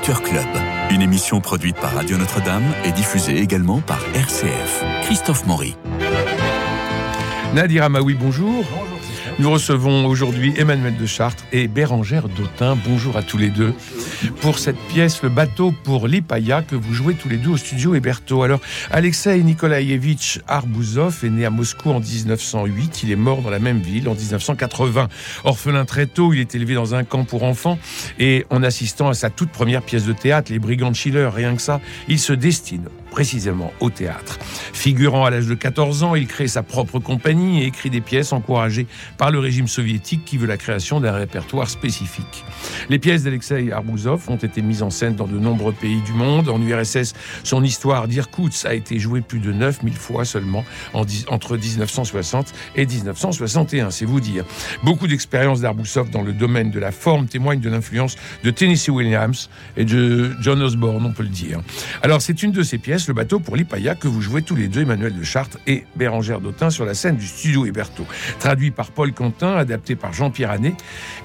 Culture Club, une émission produite par Radio Notre-Dame et diffusée également par RCF. Christophe Maury. Nadir Amaoui, bonjour. Nous recevons aujourd'hui Emmanuel de Chartres et Bérangère Dautin. Bonjour à tous les deux. Pour cette pièce, Le bateau pour Lipaya, que vous jouez tous les deux au studio Héberto. Alors, Alexei Nikolaevitch Arbouzov est né à Moscou en 1908. Il est mort dans la même ville en 1980. Orphelin très tôt, il est élevé dans un camp pour enfants. Et en assistant à sa toute première pièce de théâtre, Les Brigands Schiller, rien que ça, il se destine précisément au théâtre. Figurant à l'âge de 14 ans, il crée sa propre compagnie et écrit des pièces encouragées par le régime soviétique qui veut la création d'un répertoire spécifique. Les pièces d'Alexei Arbouzov ont été mises en scène dans de nombreux pays du monde. En URSS, son histoire d'Irkoutsk a été jouée plus de 9000 fois seulement entre 1960 et 1961, c'est vous dire. Beaucoup d'expériences d'Arbouzov dans le domaine de la forme témoignent de l'influence de Tennessee Williams et de John Osborne, on peut le dire. Alors c'est une de ces pièces le bateau pour l'Ipaya, que vous jouez tous les deux, Emmanuel de Chartres et Bérangère Dautin, sur la scène du studio Héberto. Traduit par Paul Quentin, adapté par Jean-Pierre Anet.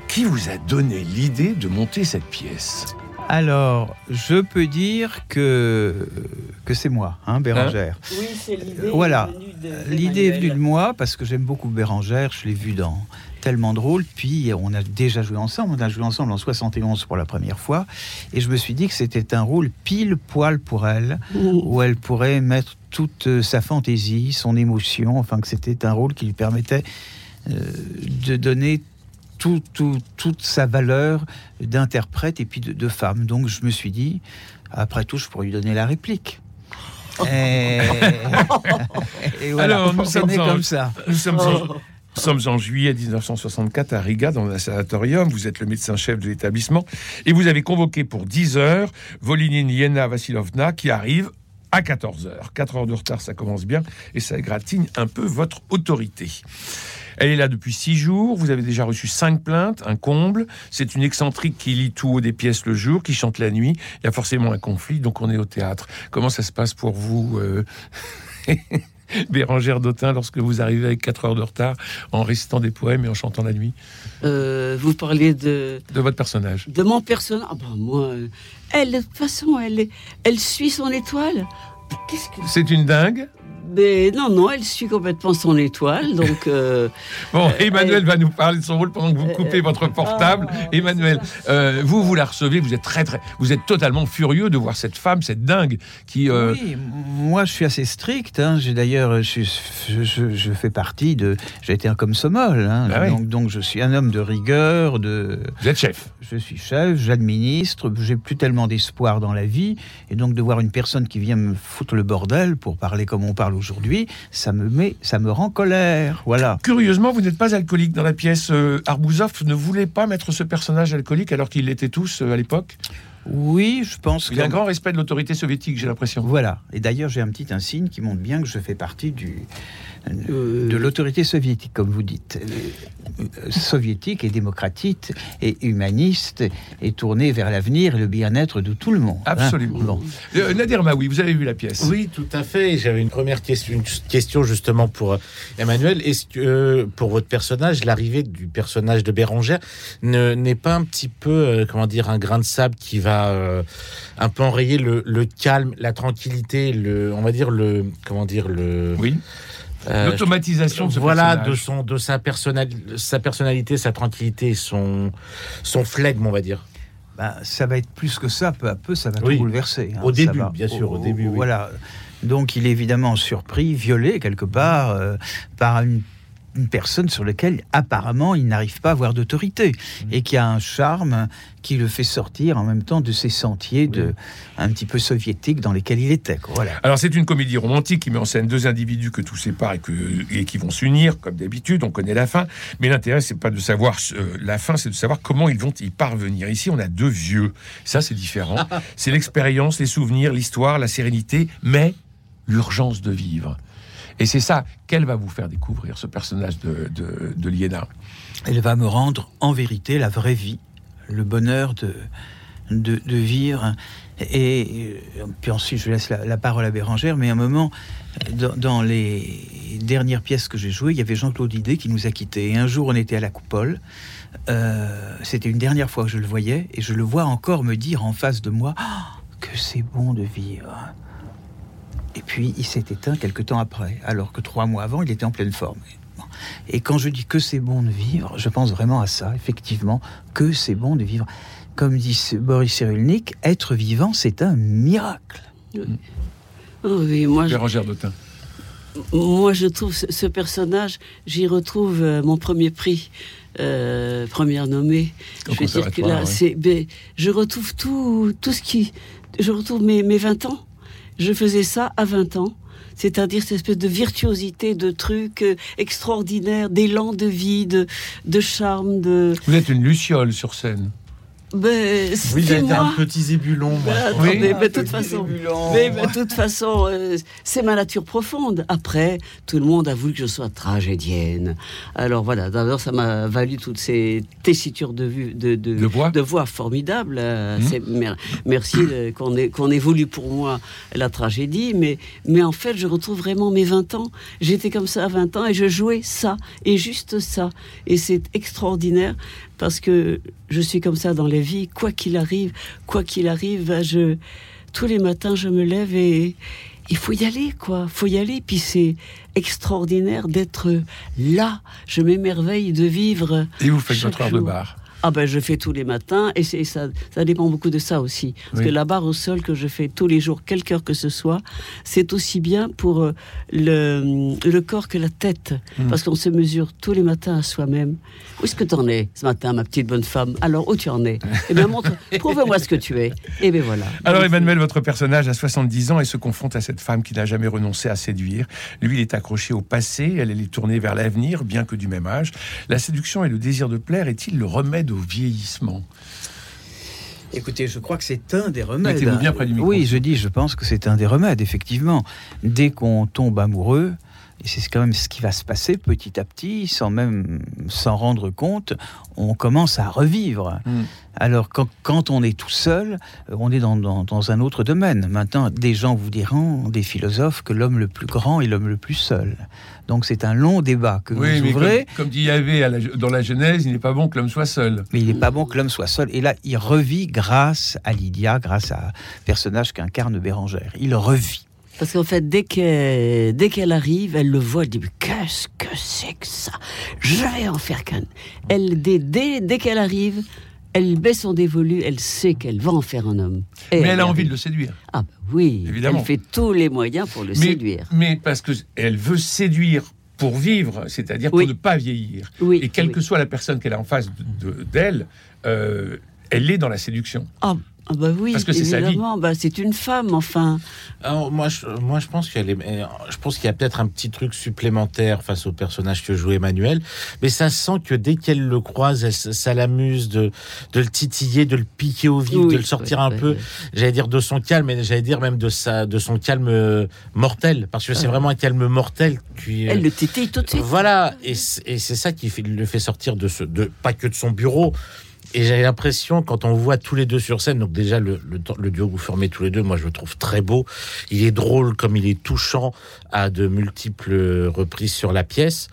Qui vous a donné l'idée de monter cette pièce? Alors, je peux dire que, que c'est moi, hein, Bérangère. oui, c'est l'idée. Voilà. L'idée est venue de moi parce que j'aime beaucoup Bérangère. Je l'ai vu dans tellement drôle. Puis on a déjà joué ensemble. On a joué ensemble en 71 pour la première fois. Et je me suis dit que c'était un rôle pile poil pour elle, où elle pourrait mettre toute sa fantaisie, son émotion. Enfin, que c'était un rôle qui lui permettait euh, de donner tout, toute sa valeur d'interprète et puis de, femme. Donc je me suis dit, après tout, je pourrais lui donner la réplique. Et, voilà, Alors, nous sommes comme ça. Nous sommes nous sommes en juillet 1964 à Riga, dans un sanatorium. Vous êtes le médecin-chef de l'établissement. Et vous avez convoqué pour 10 heures Volinine Yena Vasilovna, qui arrive à 14 heures. 4 heures de retard, ça commence bien. Et ça égratigne un peu votre autorité. Elle est là depuis six jours. Vous avez déjà reçu cinq plaintes, un comble. C'est une excentrique qui lit tout haut des pièces le jour, qui chante la nuit. Il y a forcément un conflit, donc on est au théâtre. Comment ça se passe pour vous euh? Bérangère Dautin lorsque vous arrivez avec 4 heures de retard en récitant des poèmes et en chantant la nuit euh, Vous parlez de... De votre personnage. De mon personnage ah ben Moi, elle, de toute façon, elle, elle suit son étoile. Qu'est-ce que... C'est une dingue mais non, non, elle suit complètement son étoile. Donc, euh, bon, Emmanuel va nous parler de son rôle pendant que vous coupez votre portable. Ah, Emmanuel, euh, vous, vous la recevez, vous êtes très, très, vous êtes totalement furieux de voir cette femme, cette dingue qui. Euh, oui, moi, je suis assez strict. Hein. J'ai d'ailleurs, je, je, fais partie de. J'ai été un comsomol. Hein. Ah donc, donc, je suis un homme de rigueur. De. Vous êtes chef. Je suis chef, j'administre. J'ai plus tellement d'espoir dans la vie, et donc de voir une personne qui vient me foutre le bordel pour parler comme on parle aujourd'hui, ça me met, ça me rend colère. Voilà. Curieusement, vous n'êtes pas alcoolique dans la pièce. Euh, Arbouzov ne voulait pas mettre ce personnage alcoolique alors qu'il l'était tous euh, à l'époque. Oui, je pense Il y a un grand respect de l'autorité soviétique, j'ai l'impression. Voilà. Et d'ailleurs, j'ai un petit insigne qui montre bien que je fais partie du, euh, de l'autorité soviétique, comme vous dites. Euh, soviétique et démocratique et humaniste et tournée vers l'avenir et le bien-être de tout le monde. Hein. Absolument. Euh, Nadir Maoui, vous avez vu la pièce Oui, tout à fait. J'avais une première question, une question justement pour Emmanuel. Est-ce que pour votre personnage, l'arrivée du personnage de Bérangère n'est pas un petit peu, comment dire, un grain de sable qui va un peu enrayer le, le, calme, la tranquillité, le, on va dire le, comment dire le. Oui L'automatisation de ce voilà de son de sa personnalité, sa personnalité, sa tranquillité, son son flegme, on va dire. Ben, ça va être plus que ça, peu à peu, ça va tout bouleverser. Hein. au début, bien sûr, au, début. Voilà. Donc, il est évidemment surpris, violé quelque part euh, par une une personne sur laquelle apparemment il n'arrive pas à avoir d'autorité mmh. et qui a un charme qui le fait sortir en même temps de ces sentiers de un petit peu soviétiques dans lesquels il était. Voilà. Alors c'est une comédie romantique qui met en scène deux individus que tout sépare et, que, et qui vont s'unir comme d'habitude. On connaît la fin, mais l'intérêt c'est pas de savoir euh, la fin, c'est de savoir comment ils vont y parvenir. Ici on a deux vieux, ça c'est différent. c'est l'expérience, les souvenirs, l'histoire, la sérénité, mais l'urgence de vivre. Et c'est ça qu'elle va vous faire découvrir, ce personnage de, de, Elle va me rendre en vérité la vraie vie, le bonheur de, de, vivre. Et euh, puis ensuite, je laisse la, parole à Bérangère, mais un moment, dans, les dernières pièces que j'ai jouées, il y avait Jean-Claude Idé qui nous a quittés. Et un jour, on était à la coupole. Euh, c'était une dernière fois que je le voyais, et je le vois encore me dire en face de moi ah, que c'est bon de vivre. Et puis, il s'est éteint quelque temps après, alors que trois mois avant, il était en pleine forme. Et quand je dis que c'est bon de vivre, je pense vraiment à ça, effectivement, que c'est bon de vivre. Comme dit Boris Cyrulnik, être vivant, c'est un miracle. Oh oui, moi, je... Moi, je trouve ce, personnage, j'y retrouve euh, mon premier prix, euh, première nommée. je veux dire que là, c'est, je retrouve tout, tout ce qui, je retrouve mes, mes 20 ans. Je faisais ça à 20 ans c'est-à-dire cette espèce de virtuosité, de trucs euh, extraordinaires, d'élan de vie, de, de charme. De... Vous êtes une luciole sur scène. Ben, oui, été un petit zébulon. oui, mais, de toute façon, mais, de toute façon, c'est ma nature profonde. Après, tout le monde a voulu que je sois tragédienne. Alors voilà, d'abord, ça m'a valu toutes ces tessitures de, vue, de, de, de, voix. de voix formidables. Euh, mmh. merci qu'on ait, qu'on ait voulu pour moi la tragédie. Mais, mais en fait, je retrouve vraiment mes 20 ans. J'étais comme ça à 20 ans et je jouais ça, et juste ça. Et c'est extraordinaire parce que je suis comme ça dans la vie, quoi qu'il arrive, quoi qu'il arrive, ben, je, tous les matins je me lève et il faut y aller, quoi, faut y aller. Puis c'est extraordinaire d'être là. Je m'émerveille de vivre. Et vous faites votre heure de bar ah ben je fais tous les matins et, ça, ça dépend beaucoup de ça aussi. Parce que la barre au sol que je fais tous les jours, quelque heure que ce soit, c'est aussi bien pour euh, le, le corps que la tête. Hmm. Parce qu'on se mesure tous les matins à soi-même. Où est-ce que tu en es ce matin, ma petite bonne femme? Alors, où tu en es? Eh bien, montre, prouve-moi ce que tu es. Et bien voilà. Alors, Emmanuel, votre personnage a 70 ans et se confronte à cette femme qui n'a jamais renoncé à séduire. Lui, il est accroché au passé, elle, elle est tournée vers l'avenir, bien que du même âge. La séduction et le désir de plaire est-il le remède vieillissement Écoutez, je crois que c'est un des remèdes. Mettez-vous bien près du micro. Oui, je dis, je pense que c'est un des remèdes, effectivement. Dès qu'on tombe amoureux, et c'est quand même ce qui va se passer petit à petit, sans même s'en rendre compte, on commence à revivre. Hmm. Alors quand, quand, on est tout seul, euh, on est dans, dans, un autre domaine. Maintenant, des gens vous diront, des philosophes, que l'homme le plus grand est l'homme le plus seul. Donc c'est un long débat que oui, vous ouvrez. Comme, dit Yahvé dans la Genèse, il n'est pas bon que l'homme soit seul. Mais il n'est pas bon que l'homme soit seul. Et là, il revit grâce à Lydia, grâce à un personnage qu'incarne Bérangère. Il revit. Parce qu'en fait, dès qu'elle, dès qu'elle arrive, elle le voit, elle dit Qu'est-ce que c'est que ça? Je vais en faire qu'un. Elle, dès, dès, qu'elle arrive, elle baisse son dévolu, elle sait qu'elle va en faire un homme. mais elle, a envie de le séduire. Ah, bah oui, Évidemment. elle fait tous les moyens pour le séduire. Mais parce qu'elle veut séduire pour vivre, c'est-à-dire pour ne pas vieillir. Et quelle que soit la personne qu'elle a en face d'elle, euh, elle est dans la séduction. Ah, ah bah oui, parce que c'est sa vie. Bah c'est une femme, enfin. Alors moi, je, moi, je pense qu'elle est, je pense qu'il y a peut-être un petit truc supplémentaire face au personnage que joue Emmanuel, mais ça sent que dès qu'elle le croise, ça l'amuse de, de le titiller, de le piquer au vif, de le sortir un peu, j'allais dire de son calme, mais j'allais dire même de sa, de son calme euh, mortel, parce que c'est vraiment un calme mortel. Qui, Elle le titille tout de suite. Voilà, et c'est ça qui fait, le fait sortir de ce, de pas que de son bureau, et j'ai l'impression, quand on voit tous les deux sur scène, donc déjà le, le, duo que vous formez tous les deux, moi je le trouve très beau. Il est drôle comme il est touchant à de multiples reprises sur la pièce.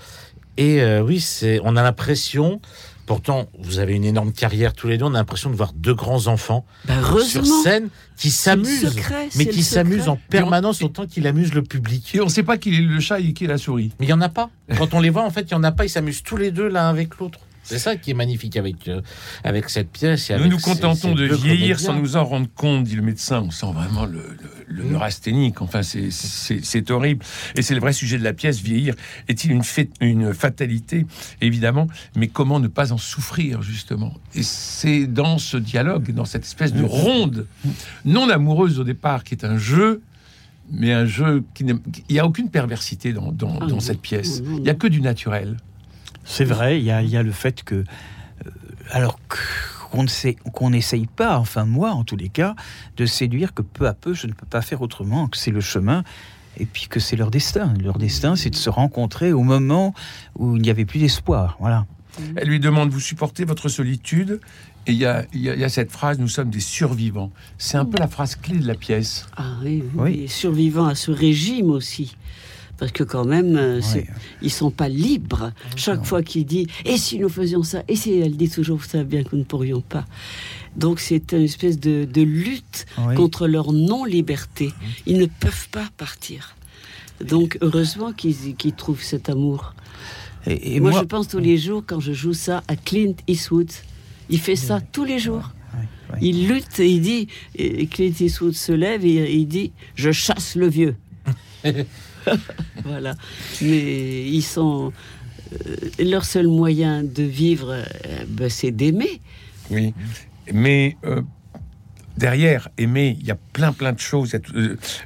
Et euh, oui, c'est, on a l'impression, pourtant vous avez une énorme carrière tous les deux, on a l'impression de voir deux grands enfants bah, sur scène qui s'amusent, mais qui s'amusent en permanence autant qu'il amuse le public. Et on ne sait pas qui est le chat et qui est la souris. Mais il y en a pas. Quand on les voit, en fait, il y en a pas. Ils s'amusent tous les deux l'un avec l'autre. C'est ça qui est magnifique avec, euh, avec cette pièce. nous nous contentons de vieillir sans nous en rendre compte, dit le médecin. On sent vraiment le, le, mm. neurasthénique. Enfin, c'est horrible. Et c'est le vrai sujet de la pièce. Vieillir est-il une, une fatalité? Évidemment. Mais comment ne pas en souffrir, justement? Et c'est dans ce dialogue, dans cette espèce de mm. ronde non amoureuse au départ, qui est un jeu mais un jeu qui Il n'y a aucune perversité dans, dans, ah dans cette pièce. Il n'y a que du naturel. C'est vrai, il y a, le fait que, euh, alors qu'on qu'on n'essaye pas, enfin moi en tous les cas, de séduire que peu à peu je ne peux pas faire autrement, que c'est le chemin et puis que c'est leur destin. Leur destin, c'est de se rencontrer au moment où il n'y avait plus d'espoir. Voilà. Elle lui demande Vous supportez votre solitude? Et il y a, il y a- il y a cette phrase Nous sommes des survivants. C'est un peu la phrase clé de la pièce. Ah oui, oui, Oui. et survivant à ce régime aussi. Parce que quand même, euh, Ouais. ils sont pas libres. Chaque fois qu'il dit et si nous faisions ça, et si elle dit toujours vous savez bien que nous ne pourrions pas. Donc c'est une espèce de, de lutte Oui. contre leur non-liberté. Ils ne peuvent pas partir. Donc heureusement qu'ils trouvent cet amour. Et, et moi, moi, je pense tous les jours quand je joue ça à Clint Eastwood. Il fait ça tous les jours. Il lutte et il dit, et Clint Eastwood se lève et il dit, je chasse le vieux. voilà. Mais ils sont, euh, leur seul moyen de vivre, euh, ben, c'est d'aimer. Oui. Mais euh, derrière, aimer, il y a plein, plein de choses.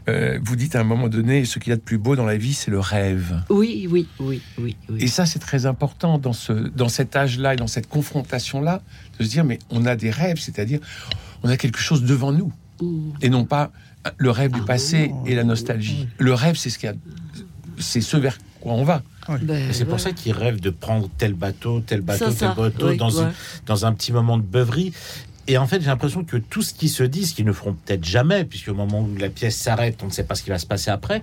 Vous dites à un moment donné Ce qu'il y a de plus beau dans la vie, c'est le rêve. Oui, oui, oui, oui, oui. Et ça, c'est très important dans, ce, dans cet âge-là et dans cette confrontation-là, de se dire, mais on a des rêves, c'est-à-dire, on a quelque chose devant nous, Mm. et non pas le rêve du Ah passé non. et la nostalgie. Le rêve, c'est ce qu'il y a, c'est ce vers quoi on va. Ben, c'est pour ouais. ça qu'ils rêvent de prendre tel bateau, tel bateau, Ça, tel ça, bateau oui, dans, ouais. une- dans un petit moment de beuverie. Et en fait, j'ai l'impression que tout ce qu'ils se disent, qu'ils ne feront peut-être jamais, puisque au moment où la pièce s'arrête, on ne sait pas ce qui va se passer après.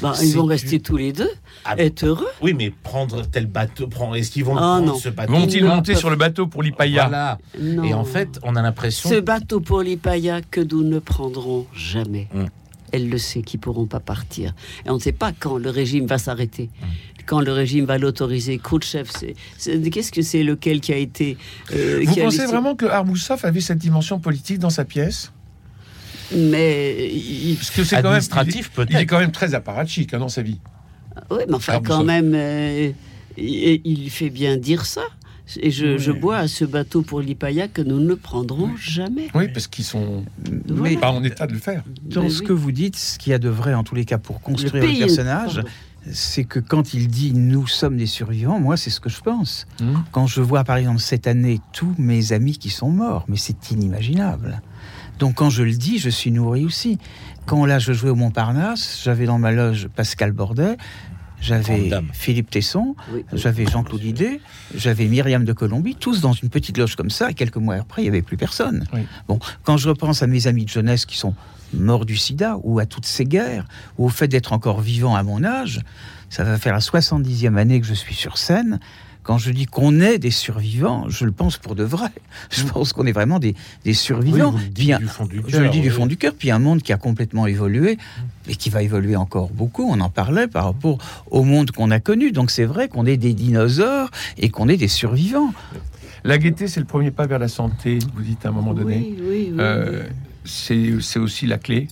Ben, ils vont rester tous les deux, Ah, être heureux. oui, mais prendre tel bateau, prendre, est-ce qu'ils vont Ah, prendre non. ce bateau Vont-ils non, monter sur le bateau pour l'Ipaya Voilà. Et en fait, on a l'impression. Ce bateau pour l'Ipaya que nous ne prendrons jamais. Mm. Elle le sait qu'ils pourront pas partir. Et on ne sait pas quand le régime va s'arrêter. Quand le régime va l'autoriser. Khrouchtchev, qu'est-ce que c'est lequel qui a été. euh, Vous qui a pensez laissé- vraiment que Armoussaf avait cette dimension politique dans sa pièce? Mais. il- Parce que c'est quand même Administratif, il est- Il est peut-être. quand même très apparatchik hein, dans sa vie. Oui, mais enfin, quand même, euh, il, il fait bien dire ça. Et je, je bois à ce bateau pour l'Ipaya que nous ne prendrons jamais. Oui, parce qu'ils sont mais pas en état de le faire. dans Mais ce oui. que vous dites, ce qu'il y a de vrai en tous les cas pour construire le, personnage, pardon. c'est que quand il dit nous sommes des survivants, moi c'est ce que je pense. Hmm. Quand je vois par exemple cette année tous mes amis qui sont morts, mais c'est inimaginable. Donc quand je le dis, je suis nourri aussi. Quand là je jouais au Montparnasse, j'avais dans ma loge Pascal Bordet, j'avais. Philippe Tesson, Oui. j'avais Jean-Claude Idé, j'avais Myriam de Colombie, tous dans une petite loge comme ça, et quelques mois après, il n'y avait plus personne. Oui. Bon, quand je repense à mes amis de jeunesse qui sont morts du sida, ou à toutes ces guerres, ou au fait d'être encore vivant à mon âge, ça va faire la 70e année que je suis sur scène. Quand je dis qu'on est des survivants, je le pense pour de vrai. Je pense qu'on est vraiment des, des survivants. Oui, vous le dites Puis un- du fond du je le dis du fond du cœur. Puis un monde qui a complètement évolué et qui va évoluer encore beaucoup. On en parlait par rapport au monde qu'on a connu. Donc c'est vrai qu'on est des dinosaures et qu'on est des survivants. La gaieté, c'est le premier pas vers la santé, vous dites à un moment donné. Oui, oui, oui. Euh, c'est aussi la clé.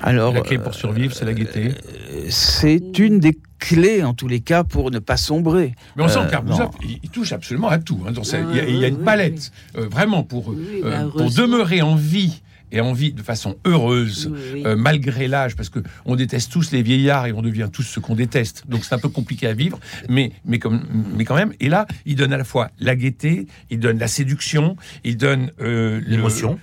Alors, La clé pour survivre, c'est la gaieté. euh, c'est une des clés en tous les cas pour ne pas sombrer. Mais on sent Euh, il, il touche absolument à tout. hein, Ah, il, y a, il y a une oui, palette, euh, vraiment, pour, Oui, euh, bah, pour demeurer en vie et en vie de façon heureuse. Oui, oui. euh, malgré l'âge, parce que on déteste tous les vieillards et on devient tous ce qu'on déteste. Donc c'est un peu compliqué à vivre, mais mais comme mais quand même. Et là, il donne à la fois la gaieté, il donne la séduction, il donne euh, le- L'émotion.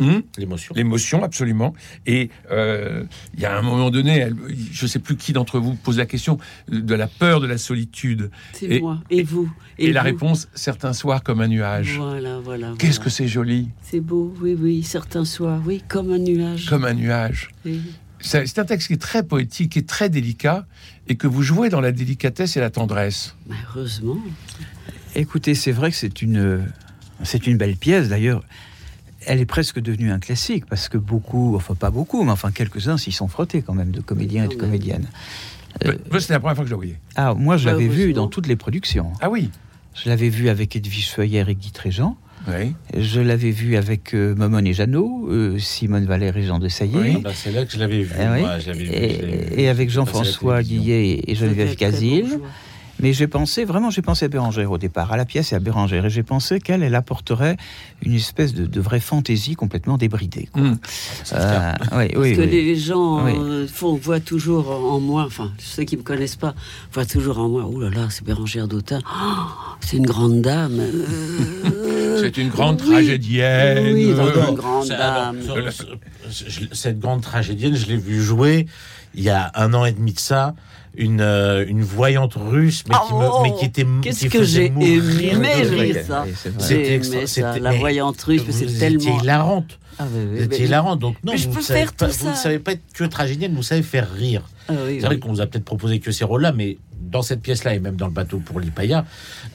Hum? L'émotion. L'émotion, absolument. Et euh, il y a un moment donné, elle- je ne sais plus qui d'entre vous pose la question de la peur de la solitude. C'est et- moi. Et vous Et, la vous réponse, certains soirs comme un nuage. Voilà, voilà. Qu'est-ce voilà. que c'est joli, C'est beau, oui, oui. Certains soirs, oui, comme un nuage. comme un nuage. Oui. C'est c'est un texte qui est très poétique et très délicat, et que vous jouez dans la délicatesse et la tendresse. Mais heureusement. Écoutez, c'est vrai que c'est une, c'est une belle pièce. D'ailleurs, elle est presque devenue un classique parce que beaucoup, enfin pas beaucoup, mais enfin quelques-uns s'y sont frottés quand même de comédiens et de même. comédiennes. Moi, C'était la première fois que je la voyais. Ah, moi je Bah, l'avais vu dans toutes les productions. Ah oui Je l'avais vu avec Edwige Feuillère et Guy Tréjean. Oui. Je l'avais vu avec euh, Momone et Jeannot, euh, Simone Valère et Jean de Saillet. Oui. Ah bah, c'est là que je l'avais vu. Eh oui. moi, je l'avais vu. Et, et avec Jean-François. Guillet et Geneviève Casil. Mais j'ai pensé, vraiment, j'ai pensé à Bérangère au départ, à la pièce et à Bérangère. Et j'ai pensé qu'elle, elle apporterait une espèce de, de vraie fantaisie complètement débridée. quoi. Hum. Euh, oui, oui, Parce que oui. les gens Oui. euh, font, voient toujours en moi, enfin, ceux qui ne me connaissent pas, voient toujours en moi, oh là là, c'est Bérangère d'Autun, Oh, c'est une grande dame. Euh, C'est une grande oui. tragédienne. Oui, une grande dame. alors, cette grande tragédienne, je l'ai vue jouer il y a un an et demi de ça. une, euh, une voyante russe, mais, qui, me- Oh, mais qui était Qu'est-ce que j'ai aimé rire. ça. C'était la voyante russe, mais c'est tellement. hilarante. Ah, oui, oui, hilarante. Donc non, mais je vous, peux ne savez faire pas, tout vous ne savez pas être que tragédienne, vous savez faire rire. Ah, oui, C'est vrai qu'on vous a peut-être proposé que ces rôles-là, mais dans cette pièce-là et même dans le bateau pour l'Ipaya,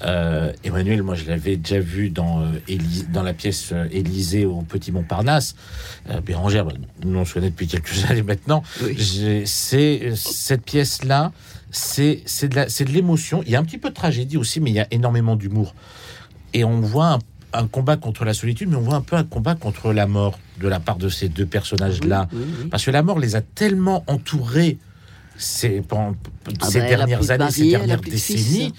euh, Emmanuel, moi je l'avais déjà vu dans, euh, dans la pièce euh, Élysée au Petit Montparnasse. Euh, Bérangère, bah, nous on se connaît depuis quelques années maintenant. Oui. C'est cette pièce-là, c'est c'est de la- c'est de l'émotion. Il y a un petit peu de tragédie aussi, mais il y a énormément d'humour. Et on voit un, un combat contre la solitude, mais on voit un peu un combat contre la mort de la part de ces deux personnages-là. Oui, oui, oui. Parce que la mort les a tellement entourés ces, Ah ces bah, a dernières de années, ces dernières plus de décennies,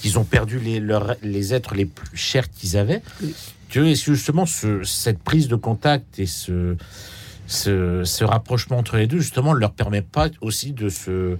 qu'ils ont perdu les, leurs- les êtres les plus chers qu'ils avaient. Oui. Que justement, ce- cette prise de contact et ce, ce, ce rapprochement entre les deux, justement, ne leur permet pas aussi de, se,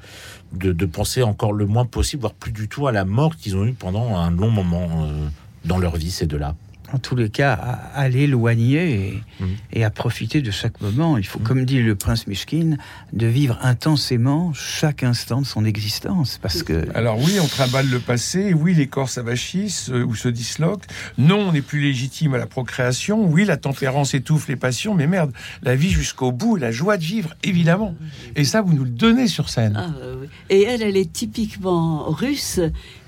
de, de penser encore le moins possible, voire plus du tout à la mort qu'ils ont eue pendant un long moment euh, dans leur vie, ces deux-là. En tous les cas, à, à l'éloigner et, et à profiter de chaque moment. Il faut, comme dit le prince Mishkin, de vivre intensément chaque instant de son existence. Parce que Alors oui, on trimballe le passé, oui, les corps s'avachissent euh, ou se disloquent, non, on n'est plus légitime à la procréation, oui, la tempérance étouffe les passions, mais merde, la vie jusqu'au bout, la joie de vivre, évidemment. Et ça, vous nous le donnez sur scène. Ah, euh, oui. Et elle, elle est typiquement russe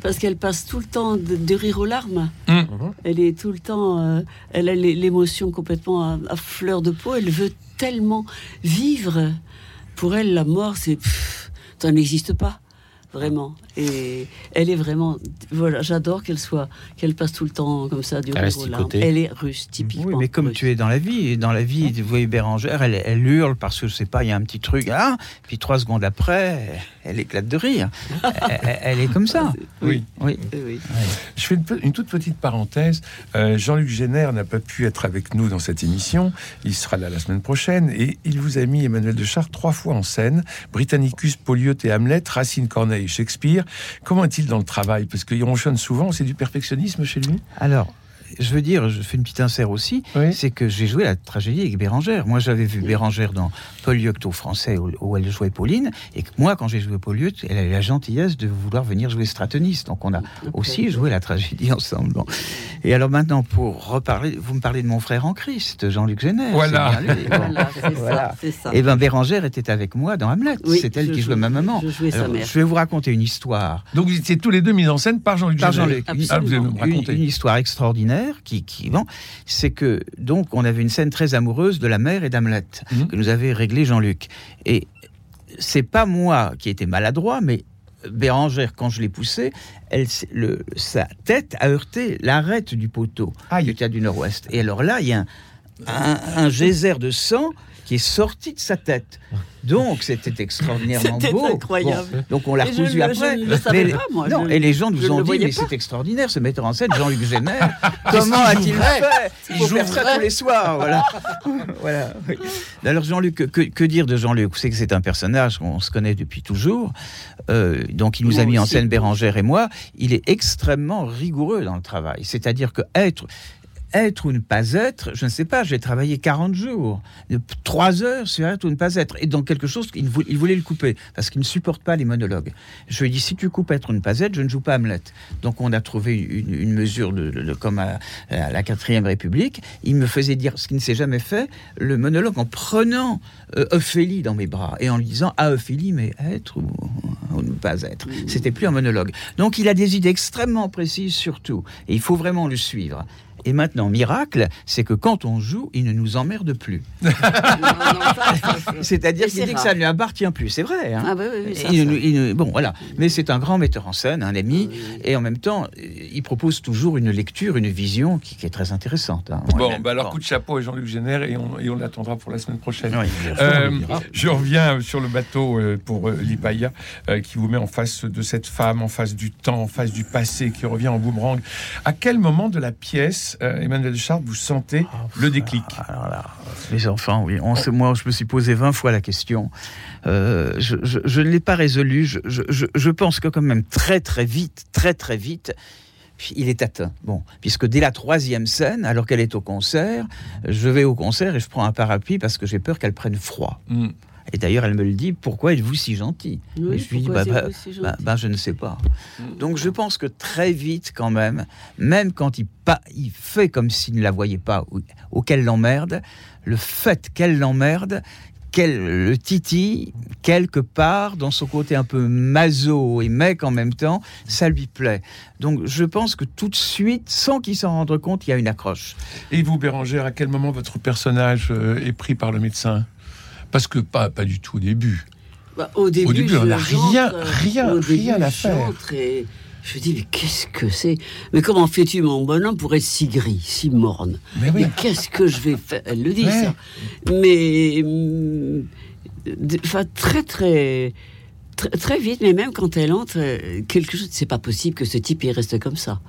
parce qu'elle passe tout le temps de, de rire aux larmes. Hum. Elle est tout le temps, euh, elle a l'é- l'émotion complètement à, à fleur de peau. Elle veut tellement vivre. Pour elle, la mort, c'est ça n'existe pas vraiment. Et elle est vraiment, voilà, j'adore qu'elle soit, qu'elle passe tout le temps comme ça du Elle rire reste aux larmes. côté. Elle est russe typiquement. Oui, mais comme russe. tu es dans la vie, dans la vie, vous voyez Bérangère, elle, elle hurle parce que je sais pas, il y a un petit truc, hein, puis trois secondes après, elle éclate de rire. elle, est comme ça. Oui. Oui. Oui, oui. Je fais une, toute petite parenthèse. Euh, Jean-Luc Génère n'a pas pu être avec nous dans cette émission. Il sera là la semaine prochaine et il vous a mis Emmanuel de Chartres trois fois en scène. Britannicus, Polyeute et Hamlet, Racine, Corneille, Shakespeare. Comment est-il dans le travail? Parce qu'il ronchonne souvent. C'est du perfectionnisme chez lui? Alors, je veux dire, je fais une petite insert aussi, Oui. c'est que j'ai joué la tragédie avec Bérangère. Moi, j'avais vu Bérangère dans Polyeucte au français où, où elle jouait Pauline, et que moi, quand j'ai joué Polyeucte, elle avait la gentillesse de vouloir venir jouer Stratoniste. Donc, on a aussi joué la tragédie ensemble. Bon. Et alors maintenant, pour reparler, vous me parlez de mon frère en Christ, Jean-Luc Génère. Voilà. bien. Bon. Voilà, c'est Voilà. ça. Et ben Bérangère était avec moi dans Hamlet. Oui, c'est elle qui jouait ma maman. je jouais sa Alors, mère. je vais vous raconter une histoire Donc vous étiez tous les deux mis en scène par Jean-Luc par Génère. Jean-Luc. Ah, une, une histoire extraordinaire qui, qui bon, c'est que donc on avait une scène très amoureuse de la mère et d'Hamlet Mhm. que nous avait réglé Jean-Luc. Et c'est pas moi qui étais maladroit, mais Bérangère, quand je l'ai poussée, elle, le, sa tête a heurté l'arête du poteau Aïe. du théâtre du Nord-Ouest. Et alors là, il y a un, un, un geyser de sang qui est sorti de sa tête. Donc c'était extraordinairement C'était beau. incroyable. Bon, donc on l'a Et je recousu après. le Mais- pas, moi. Non, Je- et les gens nous ont dit, mais pas. c'est extraordinaire, ce metteur en scène, Jean-Luc Génère. Comment a-t-il fait Il ça jouerait tous les soirs, voilà. voilà. oui. Alors Jean-Luc, que, que dire de Jean-Luc? C'est que c'est un personnage qu'on se connaît depuis toujours. Euh, donc il nous Moi a mis en scène Bérangère et moi. Il est extrêmement rigoureux dans le travail. C'est-à-dire que être être ou ne pas être, je ne sais pas, j'ai travaillé 40 jours, de 3 heures sur être ou ne pas être, et dans quelque chose, il, vou- il voulait le couper, parce qu'il ne supporte pas les monologues. Je lui ai dit, si tu coupes être ou ne pas être, je ne joue pas Hamlet. Donc on a trouvé une, une mesure de, de- de- comme à, à la quatrième République, il me faisait dire, ce qui ne s'est jamais fait, le monologue en prenant euh, Ophélie dans mes bras, et en lui disant, ah Ophélie, mais être ou, ou ne pas être. C'était plus un monologue. Donc il a des idées extrêmement précises sur tout, et il faut vraiment le suivre. Et maintenant, miracle, c'est que quand on joue, il ne nous emmerde plus. C'est-à-dire qu'il dit que ça ne lui appartient plus. C'est vrai. hein. Ah bah oui, oui, ça, Il ça. ne- il ne- bon, voilà. Mais c'est un grand metteur en scène, un ami, Oui, oui. et en même temps, euh, il propose toujours une lecture, une vision qui, qui est très intéressante. hein. Bon, bah alors coup de chapeau à Jean-Luc Génère et on, l'attendra pour la semaine prochaine. Euh, je reviens sur le bateau euh, pour Lipaya, euh, qui vous met en face de cette femme, en face du temps, en face du passé, qui revient en boomerang. À quel moment de la pièce, euh, Emmanuel de Chartres, vous sentez le déclic Alors là, les enfants, oui. On moi, je me suis posé 20 fois la question. Euh, je, ne l'ai pas résolu. Je, je- je- je pense que quand même très très vite, très très vite, il est atteint. Bon, puisque dès la troisième scène, alors qu'elle est au concert, je vais au concert et je prends un parapluie parce que j'ai peur qu'elle prenne froid. Hmm. Et d'ailleurs, elle me le dit, pourquoi êtes-vous si gentil Oui, Et Je lui dis, bah, bah, si bah, gentil bah, je ne sais pas. Mm. Donc je pense que très vite, quand même, même quand il, pas, il fait comme s'il ne la voyait pas ou, ou qu'elle l'emmerde, le fait qu'elle l'emmerde, qu'elle le titille, quelque part, dans son côté un peu maso et mec en même temps, ça lui plaît. Donc je pense que tout de suite, sans qu'il s'en rende compte, il y a une accroche. Et vous, Bérangère, à quel moment votre personnage euh, est pris par le médecin? Parce que pas, pas du tout au début. Bah, au début, début, je on n'a rien- euh, rien- au début, rien à faire. et je dis, mais qu'est-ce que c'est? Mais comment fais-tu, mon bonhomme, pour être si gris, si morne? Mais oui. Mais qu'est-ce que je vais faire? Elle le dit, Ouais. ça. Mais. de- Enfin, très, très. Très, très vite, mais même quand elle entre, euh, quelque chose, c'est pas possible que ce type il reste comme ça.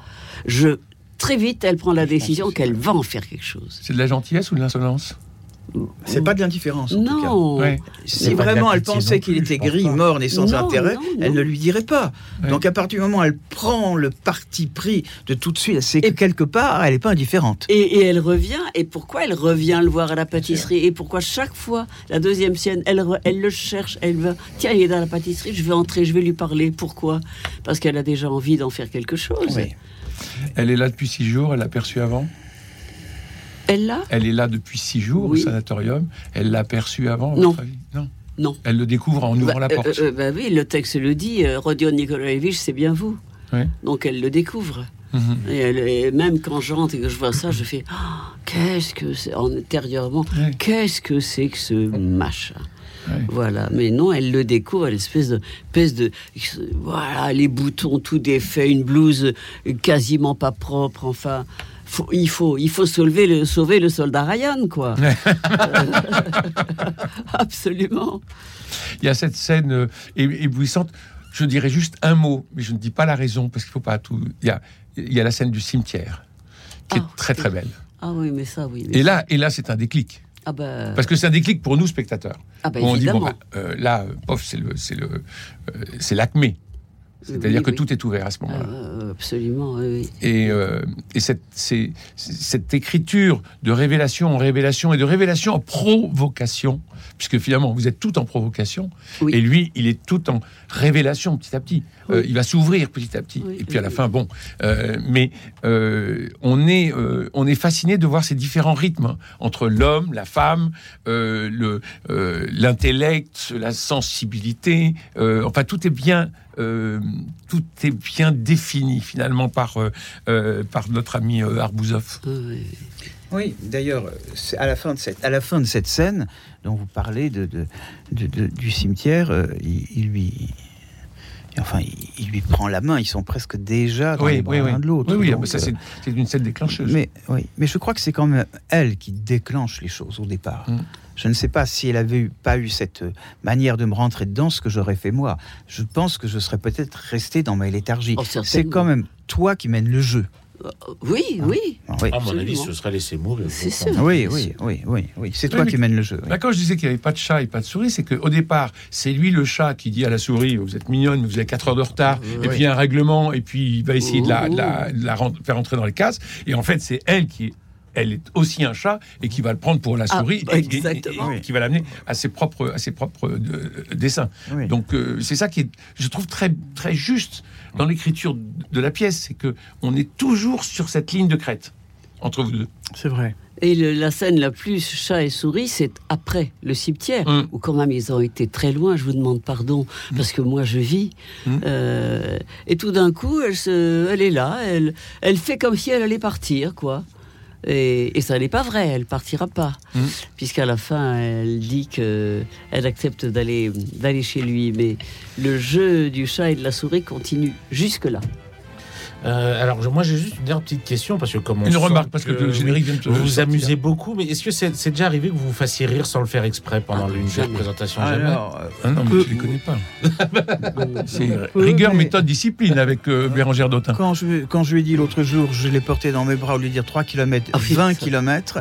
Je très vite, elle prend la décision qu'elle va en faire quelque chose. C'est de la gentillesse ou de l'insolence? C'est pas de l'indifférence. en tout cas. Non, Ouais. Si vraiment elle pensait qu'il était gris, pas. morne et sans Non, intérêt, non, elle non. ne lui dirait pas. Ouais. Donc à partir du moment où elle prend le parti pris de tout de suite, c'est que quelque part, elle n'est pas indifférente. Et, et elle revient. Et pourquoi elle revient le voir à la pâtisserie? Et pourquoi chaque fois, la deuxième scène, elle, elle le cherche, elle va. Tiens, il est dans la pâtisserie, je vais entrer, je vais lui parler. Pourquoi? Parce qu'elle a déjà envie d'en faire quelque chose. Oui. Elle est là depuis six jours, elle l'a perçu avant? Elle l'a Elle est là depuis six jours Oui. au sanatorium. Elle l'a perçu avant, Non. votre avis Non. Non. Elle le découvre en ouvrant bah, la porte. euh, euh, bah oui, le texte le dit. euh, Rodion Nikolaevich, c'est bien vous. Donc elle le découvre. Mhm. Et, elle- et même quand j'entre et que je vois ça, je fais Ah, qu'est-ce que c'est en- intérieurement. Qu'est-ce que c'est que ce machin. Voilà, mais non, elle le découvre, elle espèce de, espèce de, voilà, les boutons tout défaits, une blouse quasiment pas propre, enfin, faut- il faut, il faut sauver le, sauver le soldat Ryan, quoi. Absolument. Il y a cette scène euh, éblouissante. Je dirais juste un mot, mais je ne dis pas la raison parce qu'il faut pas tout. Il y a, il y a la scène du cimetière qui Ah, est très très belle. Ah oui, mais ça, oui. mais Et là, et là, c'est un déclic ah bah, parce que c'est un déclic pour nous spectateurs. ah bah, on dit bon, bah, euh, là, euh, pof, c'est le, c'est le, euh, c'est l'acmé. C'est-à-dire Oui, que tout est ouvert à ce Ah, moment-là. euh, absolument, oui. Et, euh, et cette, écriture de révélation en révélation et de révélation en provocation, puisque finalement vous êtes tout en provocation, Oui. et lui il est tout en révélation petit à petit. Euh, il va s'ouvrir petit à petit. Et puis à la fin, bon. euh, mais on est, on est fasciné de voir ces différents rythmes hein, entre l'homme, la femme, le, l'intellect, la sensibilité. enfin, tout est bien. Euh, tout est bien défini finalement par, euh, euh, par notre ami Arbouzov. Oui. D'ailleurs, à la fin de cette, à la fin de cette scène dont vous parlez de, de- du cimetière, il, il lui, enfin, il, il lui prend la main. Ils sont presque déjà dans les bras l'un de l'autre. Oui, oui, Donc, ça, euh, c'est, une scène déclencheuse. mais oui, mais je crois que c'est quand même elle qui déclenche les choses au départ. Mm. Je ne sais pas si elle avait eu- pas eu cette manière de me rentrer dedans, ce que j'aurais fait moi. Je pense que je serais peut-être resté dans ma léthargie. Oh, c'est quand même toi qui mènes le jeu. Euh, Oui, oui. Oui, À mon avis, ce serait laissé mourir. C'est sûr. oui, oui, oui, oui, oui. C'est Oui, toi qui mènes le jeu. oui. Là, quand je disais qu'il n'y avait pas de chat et pas de souris, c'est qu'au départ, c'est lui le chat qui dit à la souris Vous êtes mignonne, mais vous avez 4 heures de retard. Et puis il y a un règlement, et puis il va essayer de la, de la- de la rent- faire entrer dans les cases. Et en fait, c'est elle qui est. Elle est aussi un chat et qui va le prendre pour la Ah, souris et- et, exactement. et- et qui va l'amener à ses propres, à ses propres euh, dessins. Oui. Donc euh, c'est ça qui est, je trouve très très juste dans l'écriture de la pièce, c'est que on est toujours sur cette ligne de crête entre vous deux. C'est vrai. Et le- la scène la plus chat et souris, c'est après le cimetière, Mm. où quand même ils ont été très loin. Je vous demande pardon parce que moi je vis. Mm. Euh, et tout d'un coup, elle, se, elle est là, elle, elle fait comme si elle allait partir, quoi. Et, et ça n'est pas vrai, elle partira pas, Mm. puisqu'à la fin, elle dit que elle accepte d'aller d'aller chez lui. Mais le jeu du chat et de la souris continue jusque là. Euh, alors, je- moi, j'ai juste une dernière petite question parce que comme on Une remarque parce que, le générique vient de Vous vous amusez beaucoup, mais est-ce que c'est c'est déjà arrivé que vous vous fassiez rire sans le faire exprès pendant Ah, une jamais. présentation Jamais. Alors, euh, Ah non, mais Peu- je les connais pas. C'est Peu, rigueur, mais- méthode, discipline avec euh, Bérangère Dautin. quand je, quand je lui ai dit l'autre jour, je l'ai porté dans mes bras au lieu de dire 3 km, Ah oui, 20 ça. km,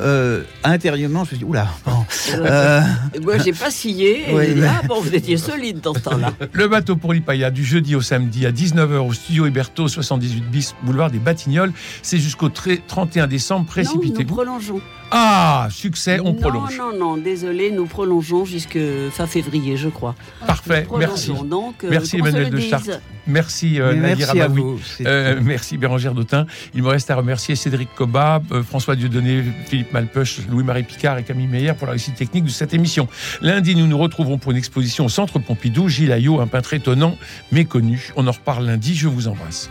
euh, intérieurement, je me suis dit, oula, bon. Euh, moi, j'ai pas scié. Et mais- Ah bon, vous étiez solide dans ce temps-là. Le bateau pour l'Ipaya du jeudi au samedi à 19h au studio Héberto 78 bis, boulevard des Batignolles. C'est jusqu'au 31 décembre. Précipitez-vous. nous prolongeons. Ah, succès, on prolonge. Non, non, non, désolé, nous prolongeons jusqu'à fin février, je crois. Parfait, merci. Donc, euh, merci Emmanuel de Chartres. Merci euh, Nadir Amaoui. Euh, merci Bérangère Dautin. Il me reste à remercier Cédric Coba, euh, François Dieudonné, Philippe Malpeuch, Louis-Marie Picard et Camille Meyer pour la réussite technique de cette émission. Lundi, nous nous retrouverons pour une exposition au Centre Pompidou. Gilles Ayot, un peintre étonnant, méconnu. On en reparle lundi. Je vous embrasse.